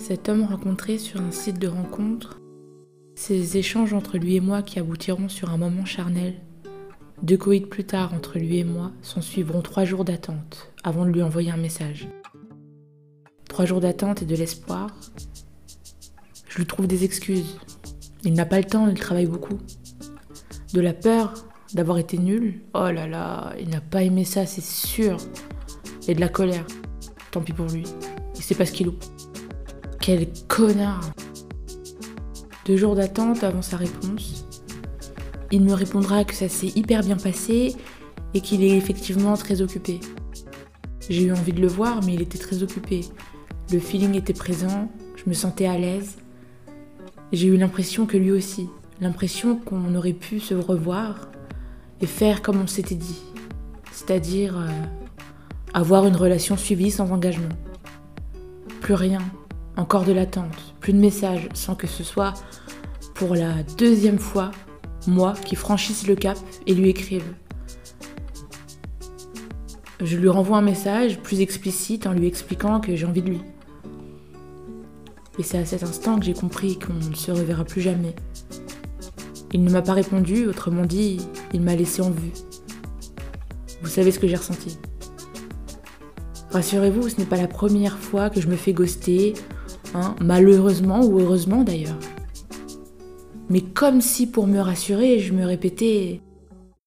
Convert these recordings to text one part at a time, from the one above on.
Cet homme rencontré sur un site de rencontre, ces échanges entre lui et moi qui aboutiront sur un moment charnel, deux coïts plus tard entre lui et moi, s'en suivront trois jours d'attente avant de lui envoyer un message. Trois jours d'attente et de l'espoir. Je lui trouve des excuses. Il n'a pas le temps, il travaille beaucoup. De la peur d'avoir été nul. Oh là là, il n'a pas aimé ça, c'est sûr. Et de la colère. Tant pis pour lui. Il sait pas ce qu'il loupe. Quel connard Deux jours d'attente avant sa réponse. Il me répondra que ça s'est hyper bien passé et qu'il est effectivement très occupé. J'ai eu envie de le voir, mais il était très occupé. Le feeling était présent, je me sentais à l'aise. J'ai eu l'impression que lui aussi, l'impression qu'on aurait pu se revoir et faire comme on s'était dit, c'est-à-dire euh, avoir une relation suivie sans engagement. Plus rien, encore de l'attente, plus de messages, sans que ce soit pour la deuxième fois moi qui franchisse le cap et lui écrive. Je lui renvoie un message plus explicite en lui expliquant que j'ai envie de lui. Et c'est à cet instant que j'ai compris qu'on ne se reverra plus jamais. Il ne m'a pas répondu, autrement dit, il m'a laissé en vue. Vous savez ce que j'ai ressenti. Rassurez-vous, ce n'est pas la première fois que je me fais ghoster, hein, malheureusement ou heureusement d'ailleurs. Mais comme si pour me rassurer, je me répétais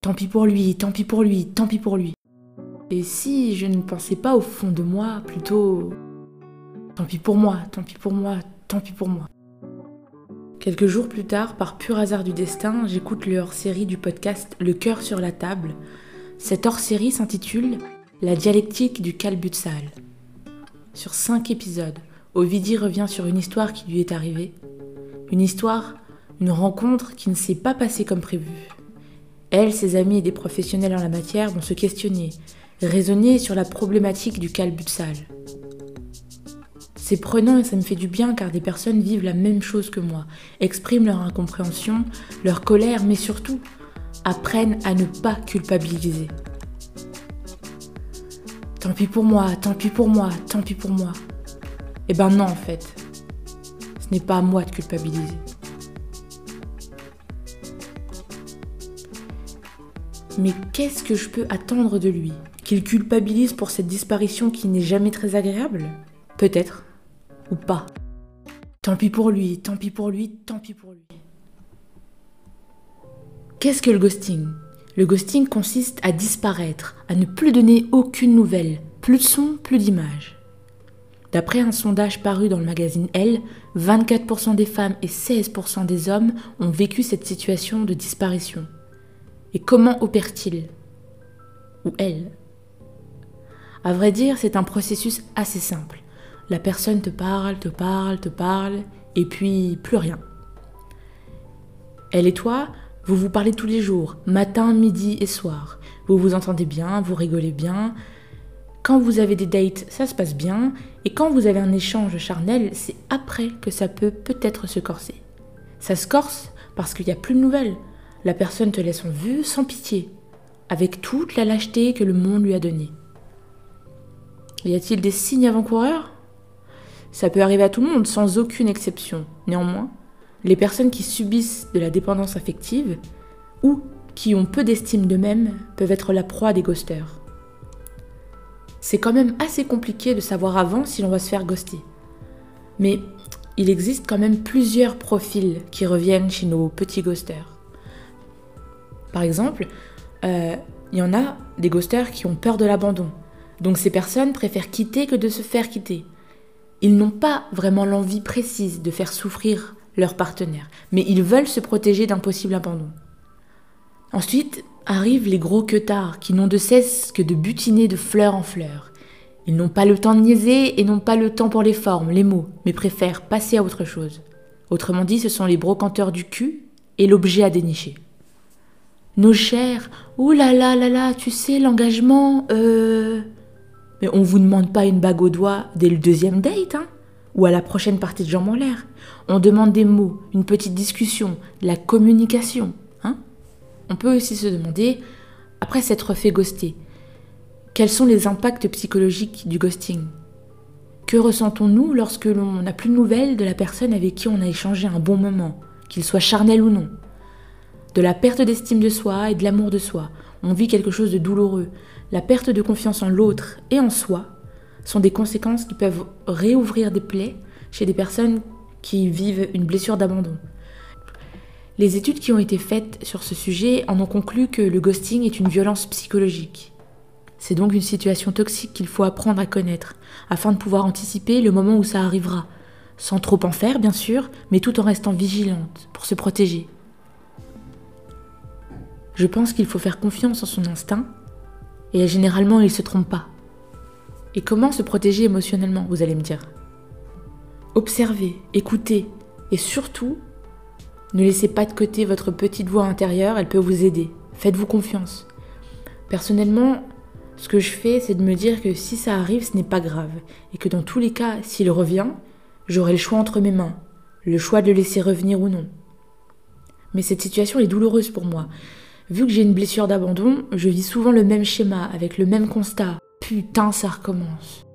Tant pis pour lui, tant pis pour lui, tant pis pour lui. Et si je ne pensais pas au fond de moi, plutôt Tant pis pour moi, tant pis pour moi, tant pis pour moi. Quelques jours plus tard, par pur hasard du destin, j'écoute le hors-série du podcast Le cœur sur la table. Cette hors-série s'intitule La dialectique du calbutsal. Sur cinq épisodes, Ovidie revient sur une histoire qui lui est arrivée. Une histoire, une rencontre qui ne s'est pas passée comme prévu. Elle, ses amis et des professionnels en la matière vont se questionner, raisonner sur la problématique du calbutsal. C'est prenant et ça me fait du bien car des personnes vivent la même chose que moi, expriment leur incompréhension, leur colère, mais surtout apprennent à ne pas culpabiliser. Tant pis pour moi, tant pis pour moi, tant pis pour moi. Eh ben non en fait, ce n'est pas à moi de culpabiliser. Mais qu'est-ce que je peux attendre de lui? Qu'il culpabilise pour cette disparition qui n'est jamais très agréable? Peut-être ou pas. Tant pis pour lui, tant pis pour lui, tant pis pour lui. Qu'est-ce que le ghosting? Le ghosting consiste à disparaître, à ne plus donner aucune nouvelle, plus de son, plus d'images. D'après un sondage paru dans le magazine Elle, 24% des femmes et 16% des hommes ont vécu cette situation de disparition. Et comment opère-t-il? Ou elle? À vrai dire, c'est un processus assez simple. La personne te parle, te parle, te parle, et puis plus rien. Elle et toi, vous vous parlez tous les jours, matin, midi et soir. Vous vous entendez bien, vous rigolez bien. Quand vous avez des dates, ça se passe bien. Et quand vous avez un échange charnel, c'est après que ça peut peut-être se corser. Ça se corse parce qu'il n'y a plus de nouvelles. La personne te laisse en vue sans pitié, avec toute la lâcheté que le monde lui a donnée. Y a-t-il des signes avant-coureurs? Ça peut arriver à tout le monde sans aucune exception. Néanmoins, les personnes qui subissent de la dépendance affective ou qui ont peu d'estime d'eux-mêmes peuvent être la proie des ghosters. C'est quand même assez compliqué de savoir avant si l'on va se faire ghoster. Mais il existe quand même plusieurs profils qui reviennent chez nos petits ghosters. Par exemple, euh, il y en a des ghosters qui ont peur de l'abandon. Donc ces personnes préfèrent quitter que de se faire quitter. Ils n'ont pas vraiment l'envie précise de faire souffrir leur partenaire, mais ils veulent se protéger d'un possible abandon. Ensuite arrivent les gros queutards qui n'ont de cesse que de butiner de fleur en fleur. Ils n'ont pas le temps de niaiser et n'ont pas le temps pour les formes, les mots, mais préfèrent passer à autre chose. Autrement dit, ce sont les brocanteurs du cul et l'objet à dénicher. Nos chers, ouh là là là tu sais, l'engagement, euh. Mais on vous demande pas une bague au doigt dès le deuxième date, hein Ou à la prochaine partie de jambes en l'air. On demande des mots, une petite discussion, de la communication, On peut aussi se demander, après s'être fait ghoster, quels sont les impacts psychologiques du ghosting? Que ressentons-nous lorsque l'on n'a plus de nouvelles de la personne avec qui on a échangé un bon moment, qu'il soit charnel ou non? De la perte d'estime de soi et de l'amour de soi. On vit quelque chose de douloureux. La perte de confiance en l'autre et en soi sont des conséquences qui peuvent réouvrir des plaies chez des personnes qui vivent une blessure d'abandon. Les études qui ont été faites sur ce sujet en ont conclu que le ghosting est une violence psychologique. C'est donc une situation toxique qu'il faut apprendre à connaître, afin de pouvoir anticiper le moment où ça arrivera, sans trop en faire bien sûr, mais tout en restant vigilante pour se protéger. Je pense qu'il faut faire confiance en son instinct, et généralement il ne se trompe pas. Et comment se protéger émotionnellement, vous allez me dire? Observez, écoutez, et surtout ne laissez pas de côté votre petite voix intérieure, elle peut vous aider. Faites-vous confiance. Personnellement, ce que je fais, c'est de me dire que si ça arrive, ce n'est pas grave. Et que dans tous les cas, s'il revient, j'aurai le choix entre mes mains. Le choix de le laisser revenir ou non. Mais cette situation est douloureuse pour moi. Vu que j'ai une blessure d'abandon, je vis souvent le même schéma, avec le même constat. Putain, ça recommence.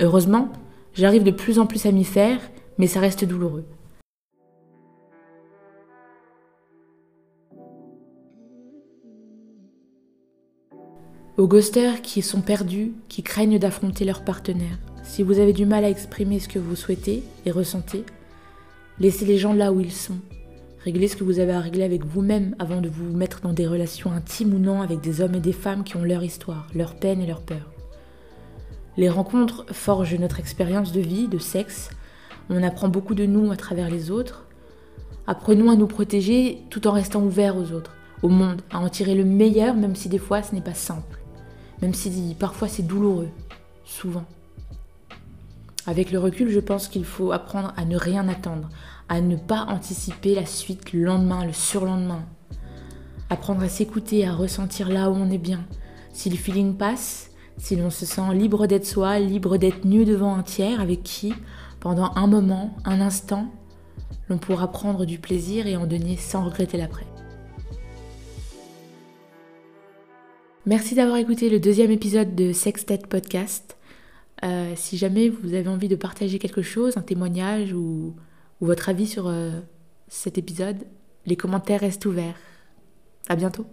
Heureusement, j'arrive de plus en plus à m'y faire, mais ça reste douloureux. Aux ghosters qui sont perdus, qui craignent d'affronter leur partenaire, si vous avez du mal à exprimer ce que vous souhaitez et ressentez, laissez les gens là où ils sont. Réglez ce que vous avez à régler avec vous-même avant de vous mettre dans des relations intimes ou non avec des hommes et des femmes qui ont leur histoire, leur peine et leur peur. Les rencontres forgent notre expérience de vie, de sexe. On apprend beaucoup de nous à travers les autres. Apprenons à nous protéger tout en restant ouverts aux autres, au monde, à en tirer le meilleur même si des fois ce n'est pas simple même si parfois c'est douloureux, souvent. Avec le recul, je pense qu'il faut apprendre à ne rien attendre, à ne pas anticiper la suite le lendemain, le surlendemain. Apprendre à s'écouter, à ressentir là où on est bien. Si le feeling passe, si l'on se sent libre d'être soi, libre d'être nu devant un tiers avec qui, pendant un moment, un instant, l'on pourra prendre du plaisir et en donner sans regretter l'après. Merci d'avoir écouté le deuxième épisode de Sextet Podcast. Euh, si jamais vous avez envie de partager quelque chose, un témoignage ou, votre avis sur euh, cet épisode, les commentaires restent ouverts. À bientôt.